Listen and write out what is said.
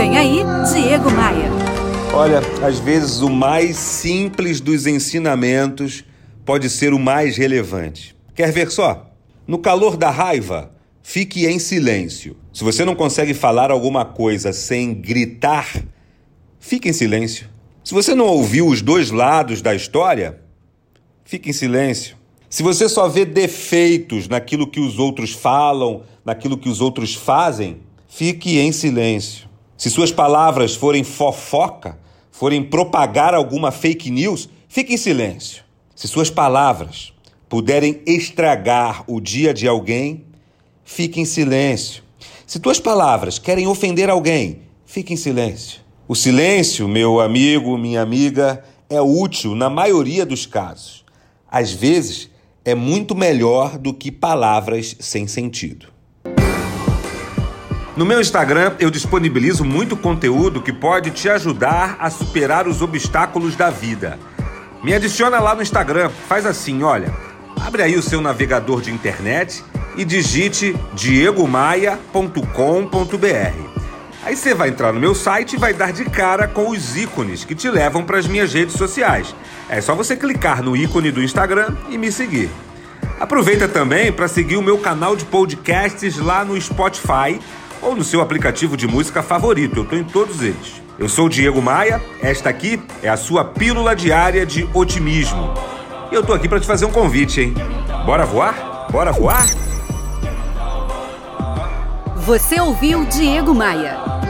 Vem aí, Diego Maia. Olha, às vezes o mais simples dos ensinamentos pode ser o mais relevante. Quer ver só? No calor da raiva, fique em silêncio. Se você não consegue falar alguma coisa sem gritar, fique em silêncio. Se você não ouviu os dois lados da história, fique em silêncio. Se você só vê defeitos naquilo que os outros falam, naquilo que os outros fazem, fique em silêncio. Se suas palavras forem fofoca, forem propagar alguma fake news, fique em silêncio. Se suas palavras puderem estragar o dia de alguém, fique em silêncio. Se tuas palavras querem ofender alguém, fique em silêncio. O silêncio, meu amigo, minha amiga, é útil na maioria dos casos. Às vezes, é muito melhor do que palavras sem sentido. No meu Instagram, eu disponibilizo muito conteúdo que pode te ajudar a superar os obstáculos da vida. Me adiciona lá no Instagram, faz assim, olha, abre aí o seu navegador de internet e digite diegomaia.com.br. Aí você vai entrar no meu site e vai dar de cara com os ícones que te levam para as minhas redes sociais. É só você clicar no ícone do Instagram e me seguir. Aproveita também para seguir o meu canal de podcasts lá no Spotify ou no seu aplicativo de música favorito. Eu estou em todos eles. Eu sou o Diego Maia, esta aqui é a sua pílula diária de otimismo. E eu tô aqui para te fazer um convite, hein? Bora voar? Bora voar? Você ouviu Diego Maia.